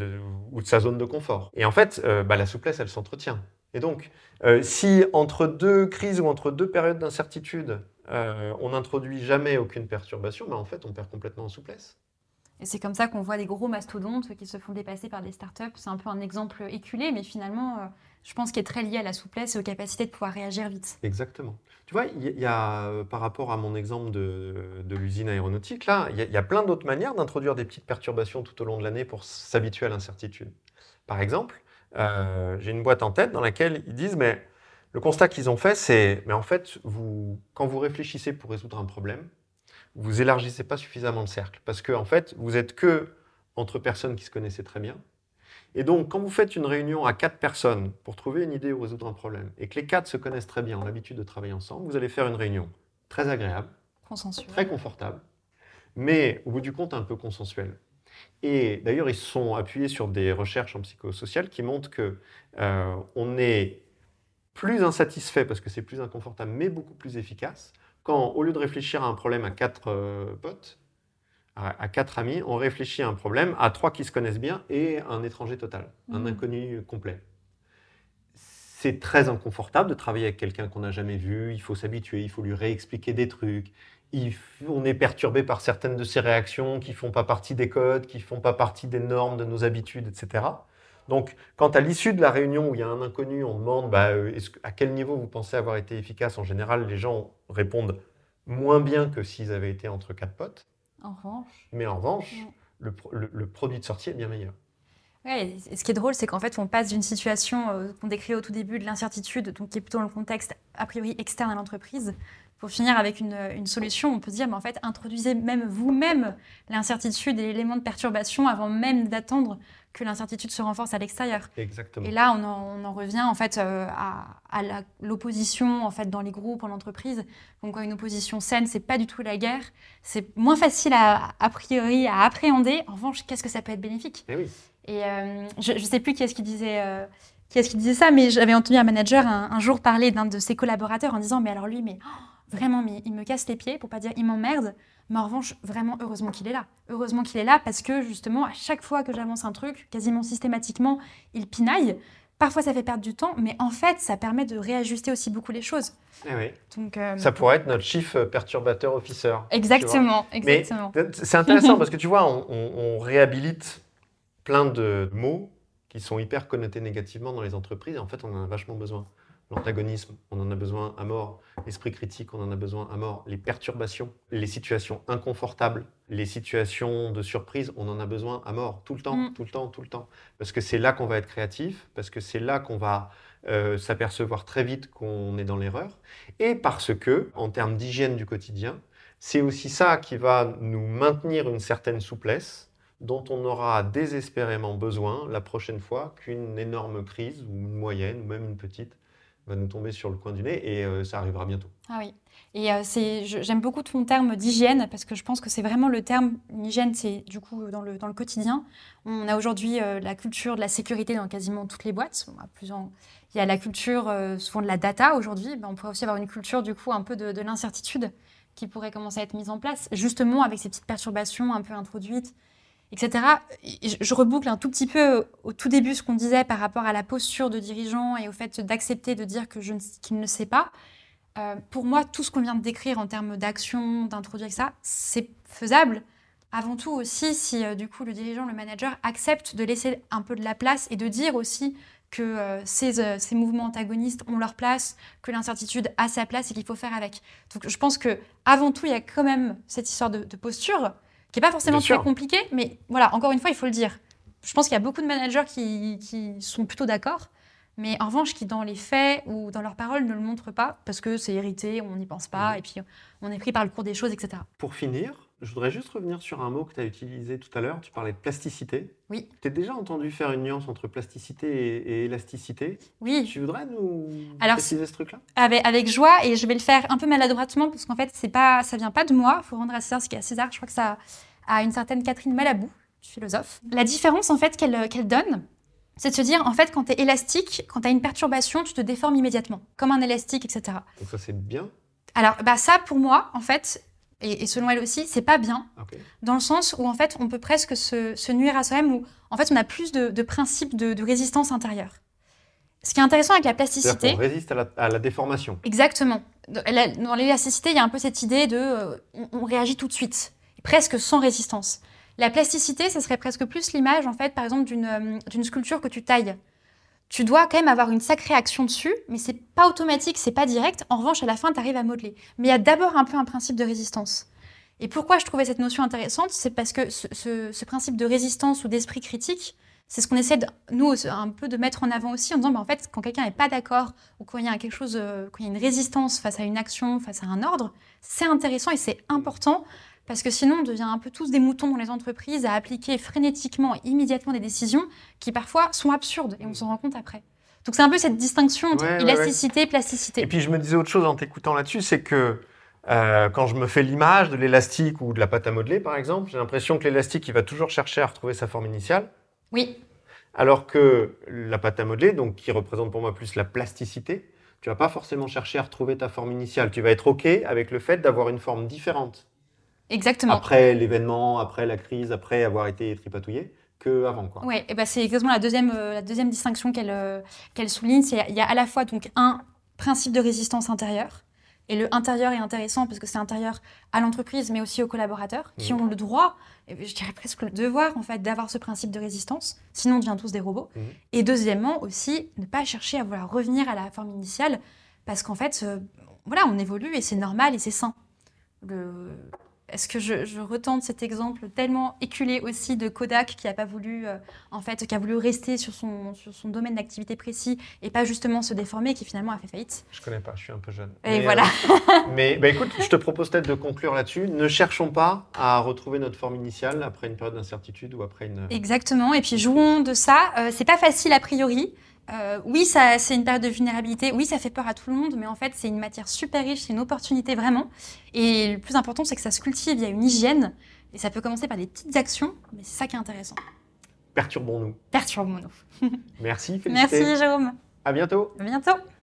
ou de sa zone de confort. Et en fait, euh, bah, la souplesse, elle s'entretient. Et donc, euh, si entre deux crises ou entre deux périodes d'incertitude, euh, on n'introduit jamais aucune perturbation, bah, en fait, on perd complètement en souplesse. Et c'est comme ça qu'on voit des gros mastodontes qui se font dépasser par des startups. C'est un peu un exemple éculé, mais finalement, je pense qu'il est très lié à la souplesse et aux capacités de pouvoir réagir vite. Exactement. Tu vois, il y, a, euh, par rapport à mon exemple de, l'usine aéronautique, là, il y, a plein d'autres manières d'introduire des petites perturbations tout au long de l'année pour s'habituer à l'incertitude. Par exemple, euh, j'ai une boîte en tête dans laquelle ils disent, mais le constat qu'ils ont fait, c'est, mais en fait, quand vous réfléchissez pour résoudre un problème, vous élargissez pas suffisamment le cercle, parce que en fait, vous êtes que entre personnes qui se connaissaient très bien, et donc, quand vous faites une réunion à quatre personnes pour trouver une idée ou résoudre un problème, et que les quatre se connaissent très bien, ont l'habitude de travailler ensemble, vous allez faire une réunion très agréable, très confortable, mais au bout du compte un peu consensuelle. Et d'ailleurs, ils se sont appuyés sur des recherches en psychosocial qui montrent que euh, on est plus insatisfait parce que c'est plus inconfortable, mais beaucoup plus efficace quand, au lieu de réfléchir à un problème à quatre euh, potes, à, quatre amis, on réfléchit à un problème, à trois qui se connaissent bien et un étranger total, un mmh. inconnu complet. C'est très inconfortable de travailler avec quelqu'un qu'on n'a jamais vu, il faut s'habituer, il faut lui réexpliquer des trucs, on est perturbé par certaines de ses réactions qui ne font pas partie des codes, qui ne font pas partie des normes, de nos habitudes, etc. Donc, quand à l'issue de la réunion où il y a un inconnu, on demande bah, euh, à quel niveau vous pensez avoir été efficace, en général, les gens répondent moins bien que s'ils avaient été entre quatre potes. En revanche. Mais en revanche, le, le, produit de sortie est bien meilleur. Ouais, ce qui est drôle, c'est qu'en fait, on passe d'une situation euh, qu'on décrit au tout début de l'incertitude, donc qui est plutôt dans le contexte a priori externe à l'entreprise, pour finir avec une, une, solution. On peut dire, mais en fait, introduisez même vous-même l'incertitude et l'élément de perturbation avant même d'attendre que l'incertitude se renforce à l'extérieur. Exactement. Et là, on en, on en revient en fait euh, à, à l'opposition en fait dans les groupes, en entreprise. Donc, une opposition saine, c'est pas du tout la guerre. C'est moins facile à, a priori à appréhender. En revanche, qu'est-ce que ça peut être bénéfique? Et, eh oui. Et euh, je, ne sais plus qui est-ce qui disait. Euh, qui est-ce qui disait ça, mais j'avais entendu un manager un, jour parler d'un de ses collaborateurs en disant Mais alors lui, mais oh, vraiment, mais il me casse les pieds, pour pas dire il m'emmerde. Mais en revanche, vraiment, heureusement qu'il est là. Heureusement qu'il est là parce que justement, à chaque fois que j'avance un truc, quasiment systématiquement, il pinaille. Parfois, ça fait perdre du temps, mais en fait, ça permet de réajuster aussi beaucoup les choses. Eh oui. Donc, euh, ça pourrait être notre chief perturbateur officer. Exactement, exactement. C'est intéressant parce que tu vois, on, réhabilite plein de mots qui sont hyper connotés négativement dans les entreprises et en fait, on en a vachement besoin. L'antagonisme, on en a besoin à mort. L'esprit critique, on en a besoin à mort. Les perturbations, les situations inconfortables, les situations de surprise, on en a besoin à mort. Tout le temps, mm. tout le temps, tout le temps. Parce que c'est là qu'on va être créatif, parce que c'est là qu'on va euh, s'apercevoir très vite qu'on est dans l'erreur. Et parce que, en termes d'hygiène du quotidien, c'est aussi ça qui va nous maintenir une certaine souplesse dont on aura désespérément besoin la prochaine fois qu'une énorme crise, ou une moyenne, ou même une petite, va nous tomber sur le coin du nez et euh, ça arrivera bientôt. Ah oui. Et euh, j'aime beaucoup ton terme d'hygiène parce que je pense que c'est vraiment le terme. L'hygiène, c'est du coup dans le, dans le quotidien. On a aujourd'hui euh, la culture de la sécurité dans quasiment toutes les boîtes. plus. Il y a la culture souvent de la data aujourd'hui. Ben, on pourrait aussi avoir une culture du coup un peu de, de l'incertitude qui pourrait commencer à être mise en place, justement avec ces petites perturbations un peu introduites etc. Je reboucle un tout petit peu au tout début ce qu'on disait par rapport à la posture de dirigeant et au fait d'accepter de dire que je qu'il ne sait pas. Euh, pour moi, tout ce qu'on vient de décrire en termes d'action, d'introduire ça, c'est faisable. Avant tout aussi, si euh, du coup le dirigeant, le manager accepte de laisser un peu de la place et de dire aussi que euh, ces, ces, mouvements antagonistes ont leur place, que l'incertitude a sa place et qu'il faut faire avec. Donc je pense que avant tout, il y a quand même cette histoire de, posture qui n'est pas forcément très compliquée, mais voilà, encore une fois, il faut le dire. Je pense qu'il y a beaucoup de managers qui, qui sont plutôt d'accord, mais en revanche, qui dans les faits ou dans leurs paroles ne le montrent pas parce que c'est hérité, on n'y pense pas, mmh. et puis on est pris par le cours des choses, etc. Pour finir, je voudrais juste revenir sur un mot que tu as utilisé tout à l'heure. Tu parlais de plasticité. Oui. Tu as déjà entendu faire une nuance entre plasticité et, élasticité Oui. Tu voudrais nous préciser ce truc-là? avec, avec, joie, et je vais le faire un peu maladroitement, parce qu'en fait, c'est pas, ça vient pas de moi. Il faut rendre à César ce qui est à César. Je crois que ça a une certaine Catherine Malabou, philosophe. La différence, en fait, qu'elle donne, c'est de se dire, en fait, quand tu es élastique, quand tu as une perturbation, tu te déformes immédiatement, comme un élastique, etc. Donc ça, c'est bien? Alors, bah ça, pour moi, en fait, et, selon elle aussi, c'est pas bien, dans le sens où en fait, on peut presque se, nuire à soi-même, où en fait, on a plus de, principes de, résistance intérieure. Ce qui est intéressant avec la plasticité. On résiste à la, déformation. Exactement. Dans l'élasticité, il y a un peu cette idée de euh, on, réagit tout de suite, presque sans résistance. La plasticité, ce serait presque plus l'image, en fait, par exemple, euh, d'une sculpture que tu tailles tu dois quand même avoir une sacrée action dessus, mais c'est pas automatique, c'est pas direct. En revanche, à la fin, tu arrives à modeler. Mais il y a d'abord un peu un principe de résistance. Et pourquoi je trouvais cette notion intéressante C'est parce que ce, principe de résistance ou d'esprit critique, c'est ce qu'on essaie, de, nous, un peu de mettre en avant aussi, en disant, bah, en fait, quand quelqu'un n'est pas d'accord, ou quand il y a quelque chose, euh, quand il y a une résistance face à une action, face à un ordre, c'est intéressant et c'est important parce que sinon, on devient un peu tous des moutons dans les entreprises à appliquer frénétiquement et immédiatement des décisions qui parfois sont absurdes et on s'en rend compte après. Donc c'est un peu cette distinction entre élasticité et plasticité. Et puis je me disais autre chose en t'écoutant là-dessus, c'est que euh, quand je me fais l'image de l'élastique ou de la pâte à modeler, par exemple, j'ai l'impression que l'élastique, il va toujours chercher à retrouver sa forme initiale. Oui. Alors que la pâte à modeler, donc qui représente pour moi plus la plasticité, tu vas pas forcément chercher à retrouver ta forme initiale. Tu vas être OK avec le fait d'avoir une forme différente. Exactement. Après l'événement, après la crise, après avoir été tripatouillé que avant quoi. Ouais, et ben c'est exactement la deuxième, euh, la deuxième distinction qu'elle euh, qu'elle souligne, c'est il y a à la fois donc un principe de résistance intérieure et le intérieur est intéressant parce que c'est intérieur à l'entreprise mais aussi aux collaborateurs qui mmh. ont le droit, je dirais presque le devoir en fait d'avoir ce principe de résistance, sinon on devient tous des robots. Mmh. Et deuxièmement aussi ne pas chercher à vouloir revenir à la forme initiale parce qu'en fait euh, voilà, on évolue et c'est normal et c'est sain. Le, est-ce que je, retente cet exemple tellement éculé aussi de Kodak qui a pas voulu, euh, en fait, qui a voulu rester sur son, sur son domaine d'activité précis et pas justement se déformer, qui finalement a fait faillite Je connais pas, je suis un peu jeune. Et voilà. Euh, mais bah, écoute, je te propose peut-être de conclure là-dessus. Ne cherchons pas à retrouver notre forme initiale après une période d'incertitude ou après une. Exactement. Et puis jouons de ça. Euh, c'est pas facile a priori. Euh, oui, c'est une période de vulnérabilité. Oui, ça fait peur à tout le monde, mais en fait, c'est une matière super riche, c'est une opportunité vraiment. Et le plus important, c'est que ça se cultive, il y a une hygiène. Et ça peut commencer par des petites actions, mais c'est ça qui est intéressant. Perturbons-nous. Perturbons-nous. Merci, Félicité. Merci, Jérôme. À bientôt. À bientôt.